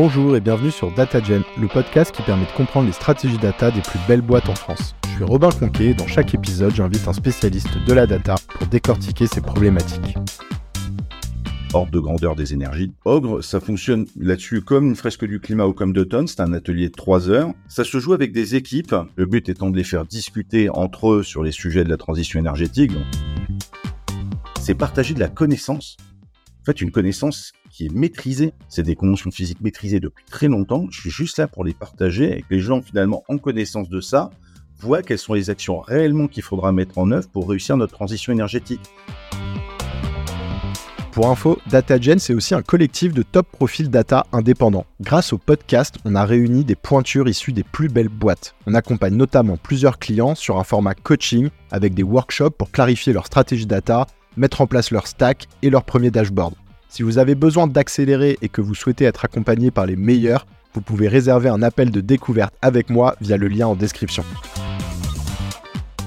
Bonjour et bienvenue sur DataGen, le podcast qui permet de comprendre les stratégies data des plus belles boîtes en France. Je suis Robin Conquet et dans chaque épisode, j'invite un spécialiste de la data pour décortiquer ces problématiques. Ordre de grandeur des énergies. Ogre, ça fonctionne là-dessus comme une fresque du climat ou comme d'automne. C'est un atelier de 3 heures. Ça se joue avec des équipes. Le but étant de les faire discuter entre eux sur les sujets de la transition énergétique. C'est partager de la connaissance. En fait, une connaissance qui est maîtrisée. C'est des conventions physiques maîtrisées depuis très longtemps. Je suis juste là pour les partager et que les gens, finalement, en connaissance de ça, voient quelles sont les actions réellement qu'il faudra mettre en œuvre pour réussir notre transition énergétique. Pour info, DataGen, c'est aussi un collectif de top profils data indépendants. Grâce au podcast, on a réuni des pointures issues des plus belles boîtes. On accompagne notamment plusieurs clients sur un format coaching avec des workshops pour clarifier leur stratégie data, mettre en place leur stack et leur premier dashboard. Si vous avez besoin d'accélérer et que vous souhaitez être accompagné par les meilleurs, vous pouvez réserver un appel de découverte avec moi via le lien en description.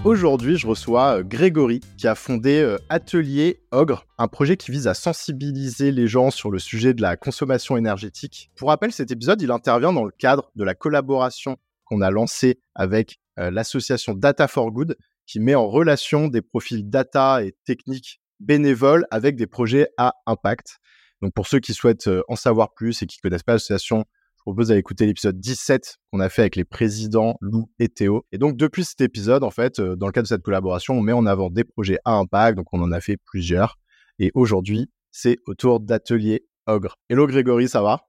Aujourd'hui, je reçois euh, Grégory qui a fondé euh, Atelier Ogre, un projet qui vise à sensibiliser les gens sur le sujet de la consommation énergétique. Pour rappel, cet épisode, il intervient dans le cadre de la collaboration qu'on a lancée avec euh, l'association Data for Good qui met en relation des profils data et techniques bénévoles avec des projets à impact. Donc pour ceux qui souhaitent en savoir plus et qui connaissent pas l'association, je propose d'aller écouter l'épisode 17 qu'on a fait avec les présidents Lou et Théo. Et donc, depuis cet épisode, en fait, euh, dans le cadre de cette collaboration, on met en avant des projets à impact. Donc, on en a fait plusieurs. Et aujourd'hui, c'est autour d'Atelier Ogre. Hello Grégory, ça va?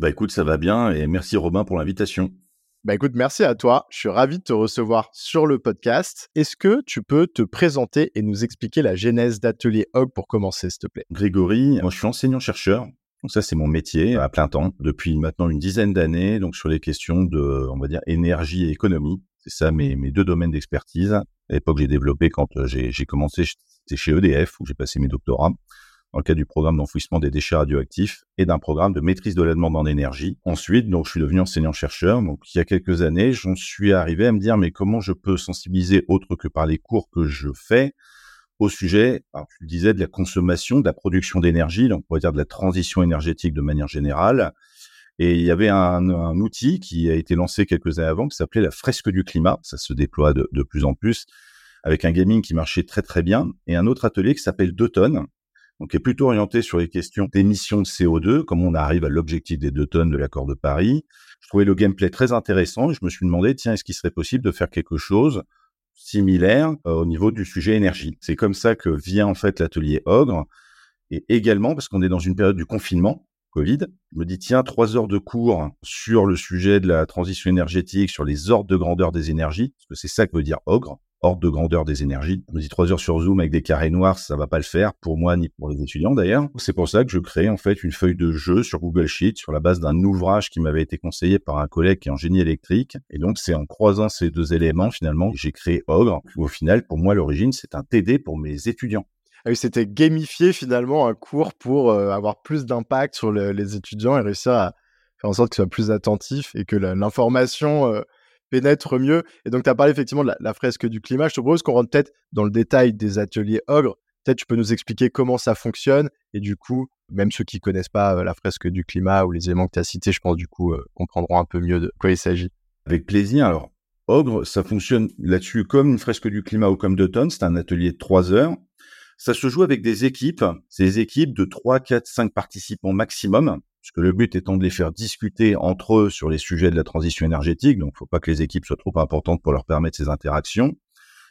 Bah écoute, ça va bien et merci Robin pour l'invitation. Bah écoute, merci à toi. Je suis ravi de te recevoir sur le podcast. Est-ce que tu peux te présenter et nous expliquer la genèse d'Atelier Ogre pour commencer, s'il te plaît? Grégory, moi je suis enseignant-chercheur donc ça, c'est mon métier à plein temps depuis maintenant une dizaine d'années. Donc sur les questions de, on va dire, énergie et économie. C'est ça mes, mes deux domaines d'expertise. À l'époque, j'ai développé quand euh, j'ai commencé, c'était chez EDF où j'ai passé mes doctorats dans le cadre du programme d'enfouissement des déchets radioactifs et d'un programme de maîtrise de la demande en énergie. Ensuite, donc, je suis devenu enseignant-chercheur. Donc, il y a quelques années, j'en suis arrivé à me dire, mais comment je peux sensibiliser autre que par les cours que je fais au sujet, alors tu le disais, de la consommation, de la production d'énergie, donc on va dire de la transition énergétique de manière générale. Et il y avait un, outil qui a été lancé quelques années avant qui s'appelait la fresque du climat. Ça se déploie de, plus en plus avec un gaming qui marchait très très bien et un autre atelier qui s'appelle Deux tonnes, donc est plutôt orienté sur les questions d'émissions de CO2, comme on arrive à l'objectif des deux tonnes de l'accord de Paris. Je trouvais le gameplay très intéressant et je me suis demandé, tiens, est-ce qu'il serait possible de faire quelque chose similaire euh, au niveau du sujet énergie? C'est comme ça que vient en fait l'atelier Ogre. Et également, parce qu'on est dans une période du confinement, Covid, je me dis, tiens, trois heures de cours sur le sujet de la transition énergétique, sur les ordres de grandeur des énergies, parce que c'est ça que veut dire Ogre ordre de grandeur des énergies. On dit trois heures sur Zoom avec des carrés noirs, ça va pas le faire pour moi ni pour les étudiants d'ailleurs. C'est pour ça que je crée en fait une feuille de jeu sur Google Sheets sur la base d'un ouvrage qui m'avait été conseillé par un collègue qui est en génie électrique. Et donc c'est en croisant ces deux éléments finalement que j'ai créé Ogre. Au final, pour moi, l'origine, c'est un TD pour mes étudiants. Ah c'était gamifier finalement un cours pour euh, avoir plus d'impact sur les étudiants et réussir à faire en sorte qu'ils soient plus attentifs et que l'information euh, pénètre mieux. Et donc, tu as parlé effectivement de la, fresque du climat. Je te propose qu'on rentre peut-être dans le détail des ateliers Ogre. Peut-être tu peux nous expliquer comment ça fonctionne. Et du coup, même ceux qui connaissent pas euh, la fresque du climat ou les éléments que tu as cités, je pense du coup euh, comprendront un peu mieux de quoi il s'agit. Avec plaisir. Alors, Ogre, ça fonctionne là-dessus comme une fresque du climat ou comme d'automne. C'est un atelier de trois heures. Ça se joue avec des équipes. Des équipes de 3, 4, 5 participants maximum puisque le but étant de les faire discuter entre eux sur les sujets de la transition énergétique, donc il ne faut pas que les équipes soient trop importantes pour leur permettre ces interactions.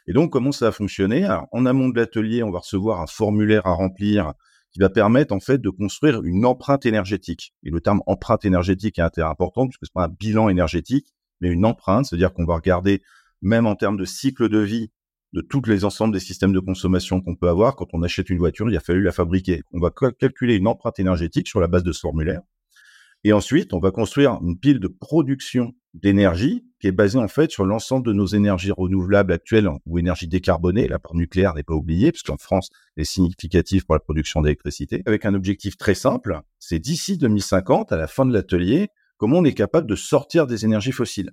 Et donc, comment ça a fonctionné? Alors, En amont de l'atelier, on va recevoir un formulaire à remplir qui va permettre en fait de construire une empreinte énergétique. Et le terme empreinte énergétique est important puisque c'est pas un bilan énergétique, mais une empreinte, c'est-à-dire qu'on va regarder même en termes de cycle de vie de tous les ensembles des systèmes de consommation qu'on peut avoir. Quand on achète une voiture, il a fallu la fabriquer. On va calculer une empreinte énergétique sur la base de ce formulaire. Et ensuite, on va construire une pile de production d'énergie qui est basée en fait sur l'ensemble de nos énergies renouvelables actuelles ou énergies décarbonées. La part nucléaire n'est pas oubliée, parce qu'en France, elle est significative pour la production d'électricité, avec un objectif très simple, c'est d'ici 2050, à la fin de l'atelier, comment on est capable de sortir des énergies fossiles.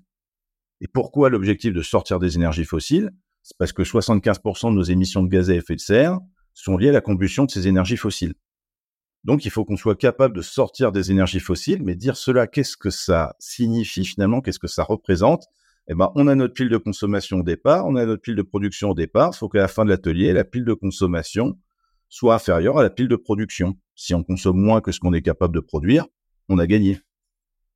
Et pourquoi l'objectif de sortir des énergies fossiles? C'est parce que 75% de nos émissions de gaz à effet de serre sont liées à la combustion de ces énergies fossiles. Donc, il faut qu'on soit capable de sortir des énergies fossiles, mais dire cela, qu'est-ce que ça signifie finalement, qu'est-ce que ça représente? Eh ben, on a notre pile de consommation au départ, on a notre pile de production au départ. Il faut qu'à la fin de l'atelier, la pile de consommation soit inférieure à la pile de production. Si on consomme moins que ce qu'on est capable de produire, on a gagné.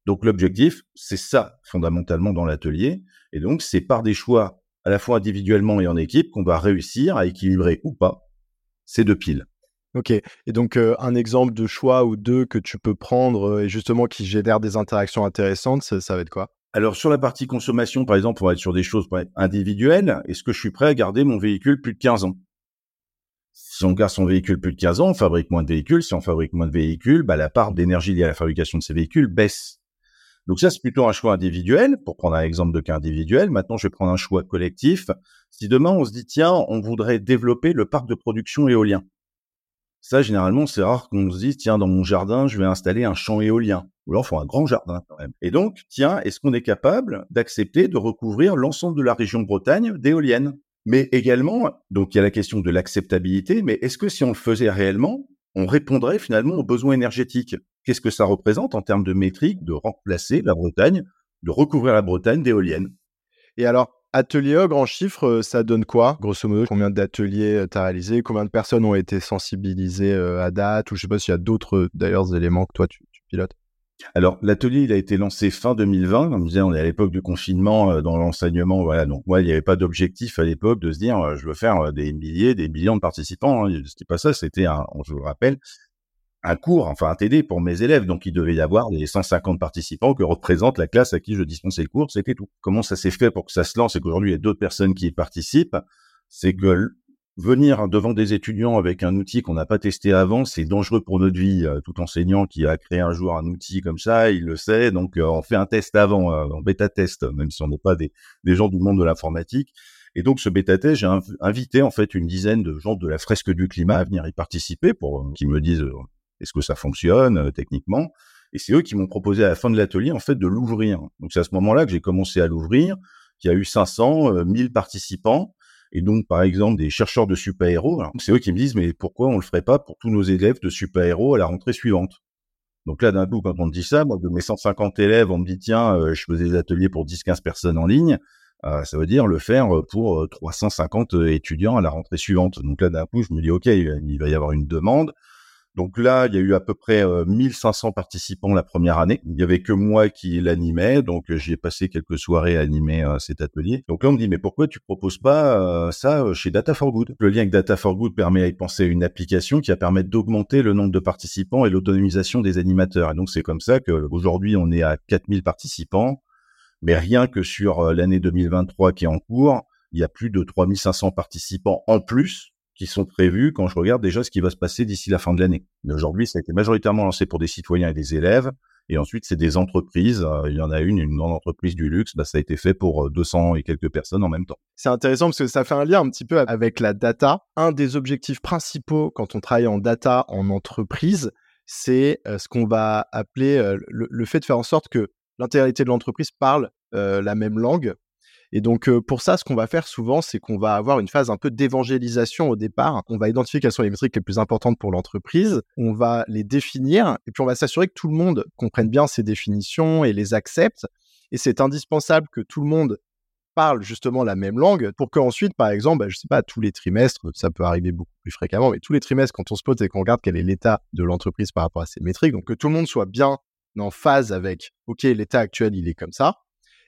Donc, l'objectif, c'est ça fondamentalement dans l'atelier. Et donc, c'est par des choix à la fois individuellement et en équipe qu'on va réussir à équilibrer ou pas ces deux piles. Ok. Et donc, euh, un exemple de choix ou deux que tu peux prendre euh, et justement qui génère des interactions intéressantes, ça, va être quoi? Alors, sur la partie consommation, par exemple, on va être sur des choses individuelles. Est-ce que je suis prêt à garder mon véhicule plus de 15 ans? Si on garde son véhicule plus de 15 ans, on fabrique moins de véhicules. Si on fabrique moins de véhicules, bah, la part d'énergie liée à la fabrication de ces véhicules baisse. Donc ça, c'est plutôt un choix individuel, pour prendre un exemple de cas individuel. Maintenant, je vais prendre un choix collectif. Si demain, on se dit, tiens, on voudrait développer le parc de production éolien. Ça, généralement, c'est rare qu'on se dise, tiens, dans mon jardin, je vais installer un champ éolien. Ou alors, il faut un grand jardin quand même. Et donc, tiens, est-ce qu'on est capable d'accepter de recouvrir l'ensemble de la région Bretagne d'éoliennes? Mais également, donc il y a la question de l'acceptabilité, mais est-ce que si on le faisait réellement, on répondrait finalement aux besoins énergétiques? Qu'est-ce que ça représente en termes de métriques de remplacer la Bretagne, de recouvrir la Bretagne d'éoliennes? Et alors, Atelier Ogre en chiffres, euh, ça donne quoi Grosso modo, combien d'ateliers euh, tu as réalisé? Combien de personnes ont été sensibilisées euh, à date? Ou je sais pas s'il y a d'autres d'ailleurs éléments que toi tu, pilotes? Alors, l'atelier, il a été lancé fin 2020. Comme je disais, on est à l'époque du confinement dans l'enseignement. Voilà, donc moi, il n'y avait pas d'objectif à l'époque de se dire, je veux faire des milliers, des millions de participants. Hein. C'était pas ça. C'était, un, je vous le rappelle, un cours, enfin un TD pour mes élèves. Donc il devait y avoir les 150 participants que représente la classe à qui je dispensais le cours, c'était tout. Comment ça s'est fait pour que ça se lance et qu'aujourd'hui il y a d'autres personnes qui y participent? C'est que venir devant des étudiants avec un outil qu'on n'a pas testé avant, c'est dangereux pour notre vie. Euh, tout enseignant qui a créé un jour un outil comme ça, il le sait. Donc euh, on fait un test avant, euh, en bêta test, même si on n'est pas des, des gens du monde de l'informatique. Et donc ce bêta test, j'ai invité en fait une dizaine de gens de la fresque du climat à venir y participer pour qu'ils me disent est-ce que ça fonctionne euh, techniquement? Et c'est eux qui m'ont proposé à la fin de l'atelier en fait de l'ouvrir. Donc c'est à ce moment-là que j'ai commencé à l'ouvrir. qu'il y a eu 500, 1000 euh, participants. Et donc, par exemple, des chercheurs de super-héros, c'est eux qui me disent, mais pourquoi on le ferait pas pour tous nos élèves de super-héros à la rentrée suivante? Donc là, d'un coup, quand on me dit ça, moi, de mes 150 élèves, on me dit, tiens, euh, je faisais des ateliers pour 10-15 personnes en ligne, ça veut dire le faire pour 350 étudiants à la rentrée suivante. Donc là, d'un coup, je me dis, OK, il va y avoir une demande. Donc là, il y a eu à peu près 1500 euh, participants la première année. Il y avait que moi qui l'animais, donc euh, j'y ai passé quelques soirées à animer euh, cet atelier. Donc là, on me dit, mais pourquoi tu proposes pas ça chez Data for Good? Le lien avec Data for Good permet à y penser une application qui va permettre d'augmenter le nombre de participants et l'autonomisation des animateurs. Et donc c'est comme ça qu'aujourd'hui, on est à 4000 participants, mais rien que sur l'année 2023 qui est en cours, il y a plus de 3500 participants en plus qui sont prévus quand je regarde déjà ce qui va se passer d'ici la fin de l'année. Aujourd'hui, ça a été majoritairement lancé pour des citoyens et des élèves. Et ensuite, c'est des entreprises. Euh, il y en a une, une grande entreprise du luxe. Bah, ça a été fait pour 200 euh, et quelques personnes en même temps. C'est intéressant parce que ça fait un lien un petit peu avec la data. Un des objectifs principaux quand on travaille en data en entreprise, c'est euh, ce qu'on va appeler le, le, fait de faire en sorte que l'intégralité de l'entreprise parle la même langue et donc pour ça, ce qu'on va faire souvent, c'est qu'on va avoir une phase un peu d'évangélisation au départ. On va identifier quelles sont les métriques les plus importantes pour l'entreprise, on va les définir, et puis on va s'assurer que tout le monde comprenne bien ces définitions et les accepte. Et c'est indispensable que tout le monde parle justement la même langue pour qu'ensuite, par exemple, bah, je sais pas, tous les trimestres, ça peut arriver beaucoup plus fréquemment, mais tous les trimestres, quand on se et qu'on regarde quel est l'état de l'entreprise par rapport à ces métriques, donc que tout le monde soit bien en phase avec, OK, l'état actuel, il est comme ça,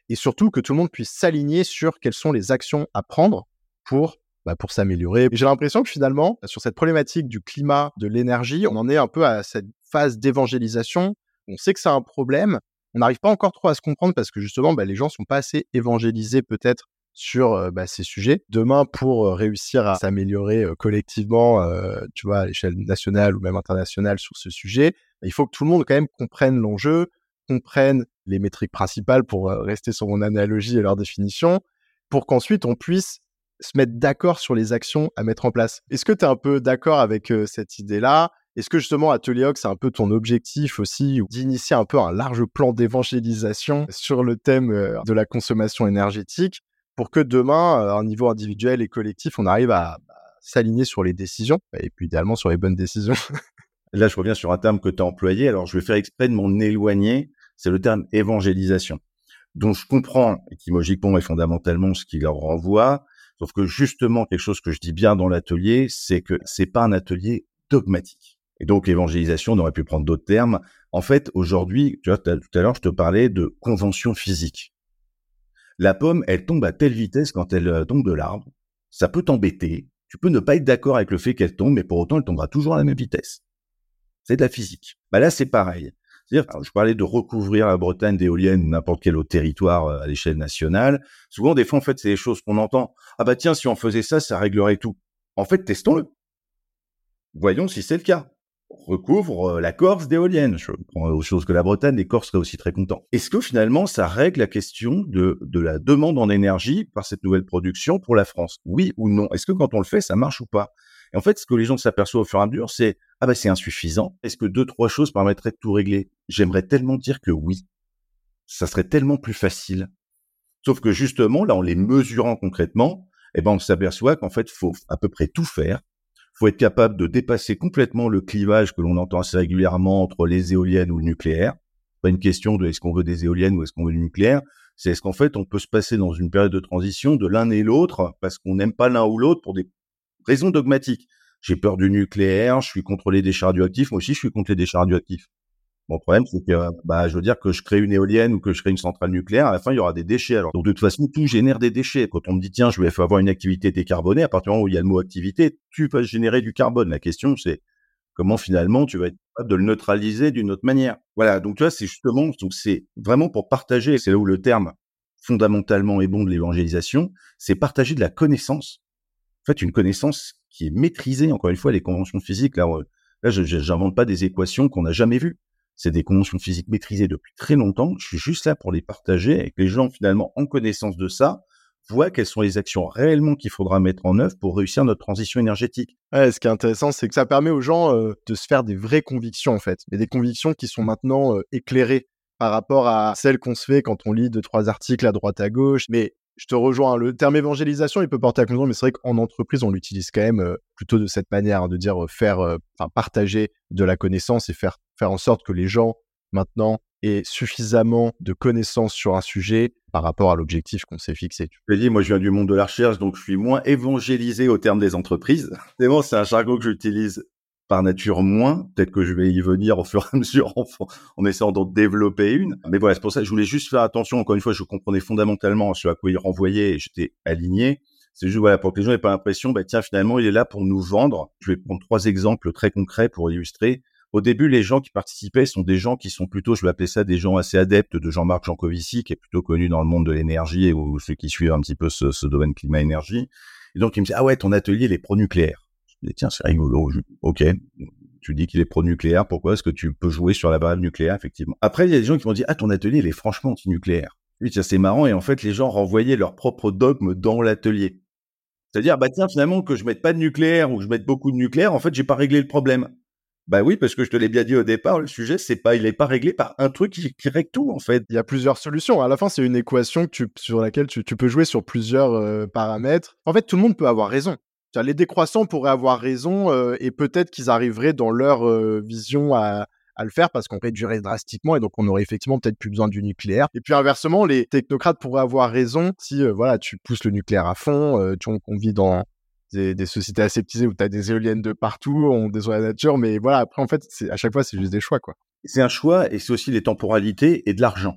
et surtout que tout le monde puisse s'aligner sur quelles sont les actions à prendre pour bah, pour s'améliorer. J'ai l'impression que finalement, sur cette problématique du climat, de l'énergie, on en est un peu à cette phase d'évangélisation. On sait que c'est un problème. On n'arrive pas encore trop à se comprendre parce que justement, bah, les gens sont pas assez évangélisés peut-être sur euh, bah, ces sujets. Demain, pour euh, réussir à s'améliorer euh, collectivement, tu vois, à l'échelle nationale ou même internationale sur ce sujet, il faut que tout le monde quand même comprenne l'enjeu, comprenne les métriques principales pour rester sur mon analogie et leur définition, pour qu'ensuite on puisse se mettre d'accord sur les actions à mettre en place. Est-ce que tu es un peu d'accord avec cette idée-là? Est-ce que justement Atelier c'est un peu ton objectif aussi d'initier un peu un large plan d'évangélisation sur le thème de la consommation énergétique pour que demain, à un niveau individuel et collectif, on arrive à bah, s'aligner sur les décisions et puis idéalement sur les bonnes décisions? Là, je reviens sur un terme que tu as employé. Alors, je vais faire exprès de m'en éloigner. C'est le terme évangélisation, dont je comprends étymologiquement et fondamentalement ce qu'il leur renvoie. Sauf que justement, quelque chose que je dis bien dans l'atelier, c'est que c'est pas un atelier dogmatique. Et donc, l'évangélisation, on aurait pu prendre d'autres termes. En fait, aujourd'hui, tu tout à l'heure, je te parlais de convention physique. La pomme, elle tombe à telle vitesse quand elle euh, tombe de l'arbre. Ça peut t'embêter. Tu peux ne pas être d'accord avec le fait qu'elle tombe, mais pour autant, elle tombera toujours à la même vitesse. C'est de la physique. Bah là, c'est pareil. Je parlais de recouvrir la Bretagne d'éoliennes ou n'importe quel autre territoire euh, à l'échelle nationale. Souvent, des fois, en fait, c'est des choses qu'on entend. Ah bah tiens, si on faisait ça, ça réglerait tout. En fait, testons-le. Voyons si c'est le cas recouvre euh, la Corse d'éoliennes. Je prends autre chose que la Bretagne, les Corses seraient aussi très contents. Est-ce que finalement, ça règle la question de la demande en énergie par cette nouvelle production pour la France? Oui ou non? Est-ce que quand on le fait, ça marche ou pas? Et en fait, ce que les gens s'aperçoivent au fur et à mesure, c'est ah ben c'est insuffisant. Est-ce que deux trois choses permettraient de tout régler? J'aimerais tellement dire que oui. Ça serait tellement plus facile. Sauf que justement, là, en les mesurant concrètement, eh ben, on s'aperçoit qu'en fait, faut à peu près tout faire faut être capable de dépasser complètement le clivage que l'on entend assez régulièrement entre les éoliennes ou le nucléaire. Pas une question de est-ce qu'on veut des éoliennes ou est-ce qu'on veut du nucléaire. C'est est-ce qu'en fait on peut se passer dans une période de transition de l'un et l'autre parce qu'on n'aime pas l'un ou l'autre pour des raisons dogmatiques. J'ai peur du nucléaire, je suis contre les déchets radioactifs. Moi aussi, je suis contre les déchets radioactifs. Mon problème, c'est que, bah, je veux dire que je crée une éolienne ou que je crée une centrale nucléaire, à la fin, il y aura des déchets. Alors, donc, de toute façon, tout génère des déchets. Quand on me dit, tiens, je vais avoir une activité décarbonée, à partir du moment où il y a le mot activité, tu vas générer du carbone. La question, c'est comment finalement tu vas être capable de le neutraliser d'une autre manière. Voilà. Donc, tu vois, c'est justement, donc c'est vraiment pour partager, c'est là où le terme fondamentalement est bon de l'évangélisation, c'est partager de la connaissance. En fait, une connaissance qui est maîtrisée. Encore une fois, les conventions physiques, là, je j'invente pas des équations qu'on n'a jamais vues c'est des conventions physiques maîtrisées depuis très longtemps. Je suis juste là pour les partager et que les gens, finalement, en connaissance de ça, voient quelles sont les actions réellement qu'il faudra mettre en œuvre pour réussir notre transition énergétique. Ce qui est intéressant, c'est que ça permet aux gens euh, de se faire des vraies convictions, en fait, mais des convictions qui sont maintenant euh, éclairées par rapport à celles qu'on se fait quand on lit deux, trois articles à droite à gauche. Mais je te rejoins. Le terme évangélisation, il peut porter à confusion, mais c'est vrai qu'en entreprise, on l'utilise quand même euh, plutôt de cette manière, hein, de dire euh, faire, euh, enfin partager de la connaissance et faire faire en sorte que les gens maintenant aient suffisamment de connaissances sur un sujet par rapport à l'objectif qu'on s'est fixé. Je l'ai dit, moi je viens du monde de la recherche, donc je suis moins évangélisé au terme des entreprises. C'est bon, c'est un jargon que j'utilise par nature moins. Peut-être que je vais y venir au fur et à mesure en, essayant d'en développer une. Mais voilà, c'est pour ça que je voulais juste faire attention. Encore une fois, je comprenais fondamentalement ce à quoi il renvoyait et j'étais aligné. C'est juste voilà pour que les gens n'aient pas l'impression, bah tiens finalement il est là pour nous vendre. Je vais prendre trois exemples très concrets pour illustrer. Au début, les gens qui participaient sont des gens qui sont plutôt, je vais appeler ça des gens assez adeptes de Jean-Marc Jancovici, qui est plutôt connu dans le monde de l'énergie ou ceux qui suivent un petit peu ce, ce domaine climat-énergie. Et donc, ils me disent, ah ouais, ton atelier, il est pro-nucléaire tiens, c'est rigolo. Ok, tu dis qu'il est pro-nucléaire, pourquoi est-ce que tu peux jouer sur la variable nucléaire, effectivement? Après, il y a des gens qui m'ont dit, ah, ton atelier, il est franchement anti-nucléaire. Oui, c'est marrant, et en fait, les gens renvoyaient leur propre dogme dans l'atelier. C'est-à-dire, bah tiens, finalement, que je mette pas de nucléaire ou que je mette beaucoup de nucléaire, en fait, j'ai pas réglé le problème. Bah oui, parce que je te l'ai bien dit au départ, le sujet, c'est pas, il est pas réglé par un truc qui, règle tout, en fait. Il y a plusieurs solutions. À la fin, c'est une équation sur laquelle tu, peux jouer sur plusieurs euh, paramètres. En fait, tout le monde peut avoir raison les décroissants pourraient avoir raison euh, et peut-être qu'ils arriveraient dans leur euh, vision à, le faire parce qu'on réduirait drastiquement et donc on aurait effectivement peut-être plus besoin du nucléaire. Et puis inversement, les technocrates pourraient avoir raison si euh, voilà, tu pousses le nucléaire à fond, tu, on, vit dans des, sociétés aseptisées où tu as des éoliennes de partout, on détruit la nature, mais voilà, après en fait, à chaque fois, c'est juste des choix quoi. C'est un choix et c'est aussi les temporalités et de l'argent.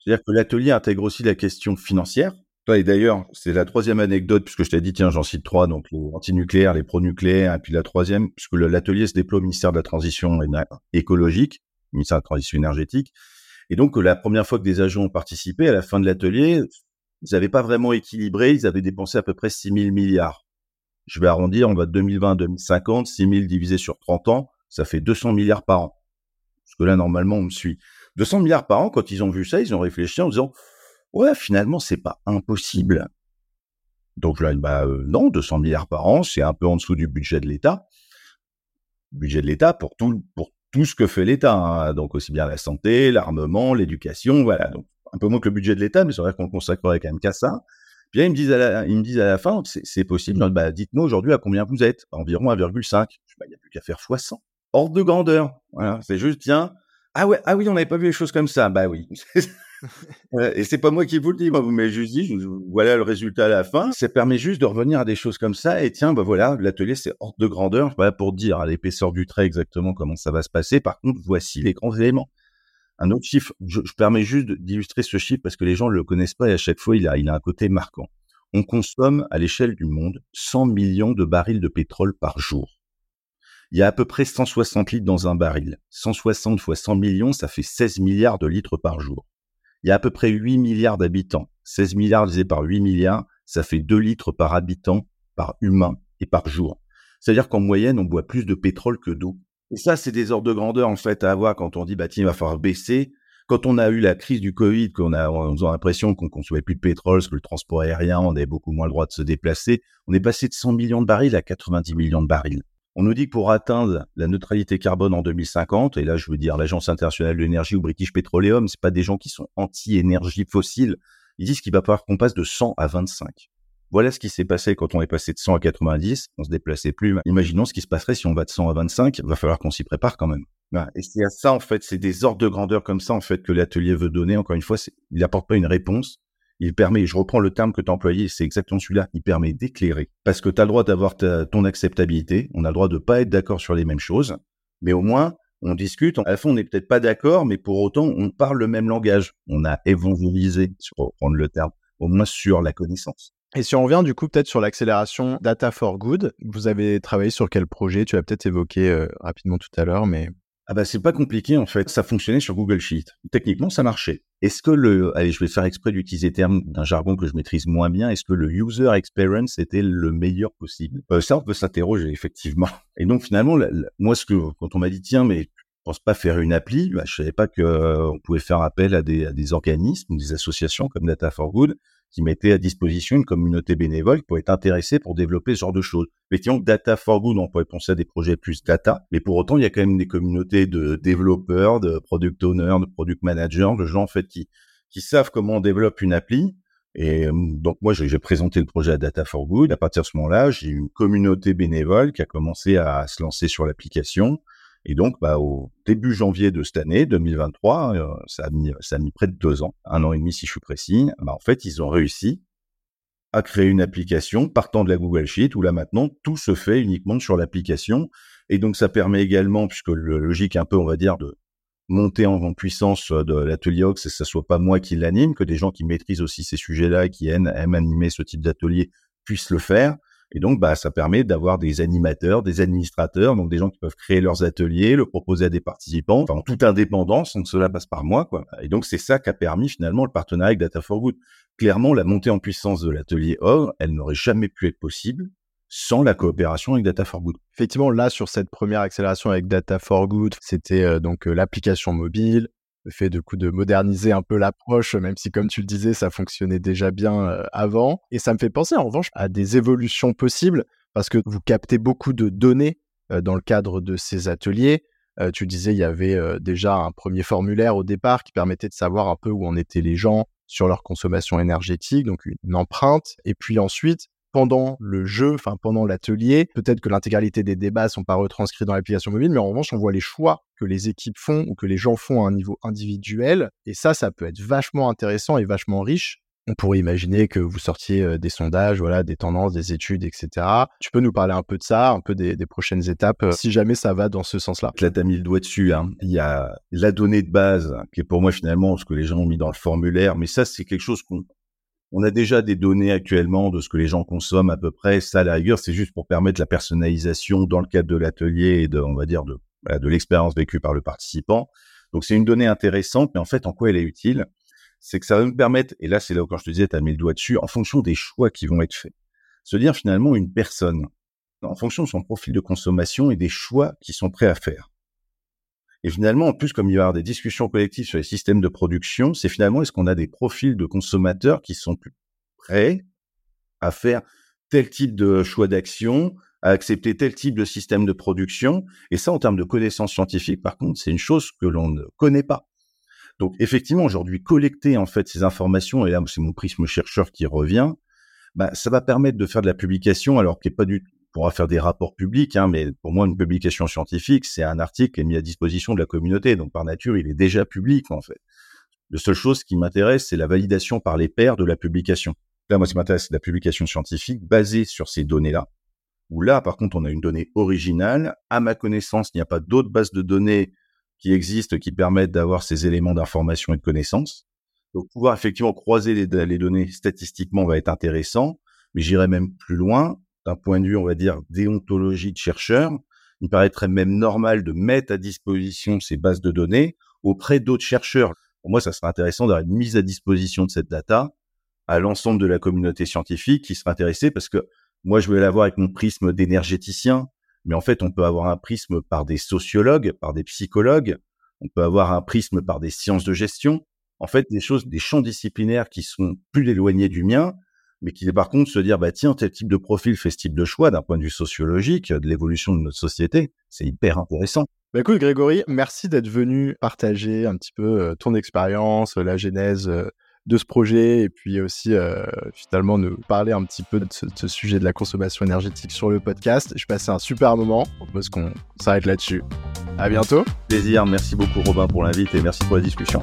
C'est-à-dire que l'atelier intègre aussi la question financière, et d'ailleurs, c'est la troisième anecdote, puisque je t'ai dit, tiens, j'en cite trois, donc les antinucléaires, les pro-nucléaires, et puis la troisième, puisque l'atelier se déploie au ministère de la Transition écologique, ministère de la Transition énergétique. Et donc, la première fois que des agents ont participé, à la fin de l'atelier, ils n'avaient pas vraiment équilibré, ils avaient dépensé à peu près 6 000 milliards. Je vais arrondir, on va de 2020 à 2050, 6 000 divisé sur 30 ans, ça fait 200 milliards par an. Parce que là, normalement, on me suit. 200 milliards par an, quand ils ont vu ça, ils ont réfléchi en disant, ouais, finalement, c'est pas impossible. Donc dis, bah euh, non, 200 milliards par an, c'est un peu en dessous du budget de l'État. Budget de l'État pour tout, pour tout ce que fait l'État, hein. donc aussi bien la santé, l'armement, l'éducation, voilà. Donc un peu moins que le budget de l'État, mais c'est vrai qu'on consacrerait quand même qu'à ça. Puis là, ils me disent à la, ils me disent à la fin, c'est possible. bah, dites-moi aujourd'hui à combien vous êtes. Environ 1,5. Bah, il n'y a plus qu'à faire fois 100. ordre de grandeur. Voilà, c'est juste tiens, ah ouais, ah oui, on n'avait pas vu les choses comme ça. Bah oui. et c'est pas moi qui vous le dis, moi, vous m'avez juste dit, voilà le résultat à la fin. Ça permet juste de revenir à des choses comme ça. Et tiens, bah voilà, l'atelier, c'est ordre de grandeur. Voilà pour dire à l'épaisseur du trait exactement comment ça va se passer. Par contre, voici les grands éléments. Un autre chiffre, je, je permets juste d'illustrer ce chiffre parce que les gens ne le connaissent pas et à chaque fois, il a, il a un côté marquant. On consomme à l'échelle du monde 100 millions de barils de pétrole par jour. Il y a à peu près 160 litres dans un baril. 160 fois 100 millions, ça fait 16 milliards de litres par jour. Il y a à peu près 8 milliards d'habitants. 16 milliards divisé par 8 milliards, ça fait 2 litres par habitant, par humain et par jour. C'est-à-dire qu'en moyenne, on boit plus de pétrole que d'eau. Et ça, c'est des ordres de grandeur, en fait, à avoir quand on dit, bah, tiens, il va falloir baisser. Quand on a eu la crise du Covid, qu'on a, on a l'impression qu'on consommait plus de pétrole, que le transport aérien, on avait beaucoup moins le droit de se déplacer. On est passé de 100 millions de barils à 90 millions de barils. On nous dit que pour atteindre la neutralité carbone en 2050, et là je veux dire l'Agence internationale de l'énergie ou British Petroleum, c'est pas des gens qui sont anti-énergie fossile. Ils disent qu'il va falloir qu'on passe de 100 à 25. Voilà ce qui s'est passé quand on est passé de 100 à 90. On se déplaçait plus. Imaginons ce qui se passerait si on va de 100 à 25. Il va falloir qu'on s'y prépare quand même. Et c'est à ça, en fait, c'est des ordres de grandeur comme ça, en fait, que l'atelier veut donner. Encore une fois, il n'apporte pas une réponse. Il permet, je reprends le terme que tu as employé, c'est exactement celui-là, il permet d'éclairer. Parce que tu as le droit d'avoir ton acceptabilité, on a le droit de pas être d'accord sur les mêmes choses, mais au moins, on discute. À la fin, on n'est peut-être pas d'accord, mais pour autant, on parle le même langage. On a évangélisé, pour reprendre le terme, au moins sur la connaissance. Et si on revient du coup peut-être sur l'accélération Data for Good, vous avez travaillé sur quel projet? Tu as peut-être évoqué euh, rapidement tout à l'heure, mais ah bah c'est pas compliqué en fait, ça fonctionnait sur Google Sheet. Techniquement ça marchait. Est-ce que le allez, je vais faire exprès d'utiliser terme d'un jargon que je maîtrise moins bien, est-ce que le user experience était le meilleur possible? Euh, Ça on peut s'interroger effectivement. Et donc finalement moi ce que quand on m'a dit tiens mais je pense pas faire une appli, bah, je savais pas que euh, on pouvait faire appel à des, à des organismes, des associations comme Data for Good qui mettait à disposition une communauté bénévole qui pouvait être intéressée pour développer ce genre de choses. Effectivement, Data for Good, on pourrait penser à des projets plus data, mais pour autant, il y a quand même des communautés de développeurs, de product owners, de product managers, de gens en fait qui qui savent comment on développe une appli. Et euh, donc moi, j'ai présenté le projet à Data for Good. À partir de ce moment-là, j'ai une communauté bénévole qui a commencé à se lancer sur l'application. Et donc, bah, au début janvier de cette année, 2023, euh, ça, a mis, ça a mis près de deux ans, un an et demi si je suis précis, bah, en fait, ils ont réussi à créer une application partant de la Google Sheet où là maintenant, tout se fait uniquement sur l'application. Et donc, ça permet également, puisque le logique un peu, on va dire, de monter en, puissance de l'atelier Ox, et que ce soit pas moi qui l'anime, que des gens qui maîtrisent aussi ces sujets-là et qui aiment, aiment animer ce type d'atelier puissent le faire. Et donc, bah, ça permet d'avoir des animateurs, des administrateurs, donc des gens qui peuvent créer leurs ateliers, le proposer à des participants, en toute indépendance, donc cela passe par moi, quoi. Et donc, c'est ça qui a permis finalement le partenariat avec Data for Good. Clairement, la montée en puissance de l'atelier OR, elle n'aurait jamais pu être possible sans la coopération avec Data for Good. Effectivement, là, sur cette première accélération avec Data for Good, c'était euh, donc euh, l'application mobile, le fait de coup de moderniser un peu l'approche, même si comme tu le disais, ça fonctionnait déjà bien avant. Et ça me fait penser en revanche à des évolutions possibles parce que vous captez beaucoup de données dans le cadre de ces ateliers. Tu disais il y avait déjà un premier formulaire au départ qui permettait de savoir un peu où en étaient les gens sur leur consommation énergétique, donc une empreinte. Et puis ensuite, pendant le jeu, enfin pendant l'atelier. Peut-être que l'intégralité des débats sont pas retranscrits dans l'application mobile, mais en revanche, on voit les choix que les équipes font ou que les gens font à un niveau individuel. Et ça, ça peut être vachement intéressant et vachement riche. On pourrait imaginer que vous sortiez euh, des sondages, voilà, des tendances, des études, etc. Tu peux nous parler un peu de ça, un peu des, prochaines étapes, euh, si jamais ça va dans ce sens-là. Là, tu as mis le doigt dessus. Hein. Il y a la donnée de base, qui est pour moi finalement ce que les gens ont mis dans le formulaire, mais ça, c'est quelque chose qu'on on a déjà des données actuellement de ce que les gens consomment à peu près. Ça, à la rigueur, c'est juste pour permettre la personnalisation dans le cadre de l'atelier et de, on va dire, de, de l'expérience vécue par le participant. Donc, c'est une donnée intéressante, mais en fait, en quoi elle est utile? C'est que ça va me permettre, et là, c'est là où quand je te disais, tu as mis le doigt dessus, en fonction des choix qui vont être faits. Se dire finalement une personne, en fonction de son profil de consommation et des choix qui sont prêts à faire. Et finalement, en plus, comme il va y avoir des discussions collectives sur les systèmes de production, c'est finalement est-ce qu'on a des profils de consommateurs qui sont plus prêts à faire tel type de choix d'action, à accepter tel type de système de production? Et ça, en termes de connaissances scientifiques, par contre, c'est une chose que l'on ne connaît pas. Donc, effectivement, aujourd'hui, collecter en fait ces informations, et là, c'est mon prisme chercheur qui revient, bah, ça va permettre de faire de la publication, alors qui est pas du pourra faire des rapports publics, hein, mais pour moi, une publication scientifique, c'est un article qui est mis à disposition de la communauté. Donc, par nature, il est déjà public, en fait. La seule chose qui m'intéresse, c'est la validation par les pairs de la publication. Là, moi, ce qui m'intéresse, c'est la publication scientifique basée sur ces données-là. Où là, par contre, on a une donnée originale. À ma connaissance, il n'y a pas d'autres bases de données qui existent qui permettent d'avoir ces éléments d'information et de connaissance. Donc, pouvoir effectivement croiser les, les données statistiquement va être intéressant, mais j'irai même plus loin d'un point de vue, on va dire, déontologie de chercheurs. Il paraîtrait même normal de mettre à disposition ces bases de données auprès d'autres chercheurs. Pour moi, ça serait intéressant d'avoir une mise à disposition de cette data à l'ensemble de la communauté scientifique qui serait intéressée parce que moi, je vais l'avoir avec mon prisme d'énergéticien, mais en fait, on peut avoir un prisme par des sociologues, par des psychologues, on peut avoir un prisme par des sciences de gestion. En fait, des choses, des champs disciplinaires qui sont plus éloignés du mien, mais qui, par contre, se dire, bah, tiens, tel type de profil fait ce type de choix d'un point de vue sociologique, de l'évolution de notre société. C'est hyper intéressant. Bah écoute, Grégory, merci d'être venu partager un petit peu euh, ton expérience, la genèse euh, de ce projet et puis aussi euh, finalement nous parler un petit peu de ce, sujet de la consommation énergétique sur le podcast. Je passais un super moment. On propose qu'on s'arrête là-dessus. À bientôt. Plaisir. Merci beaucoup Robin pour l'invite et merci pour la discussion.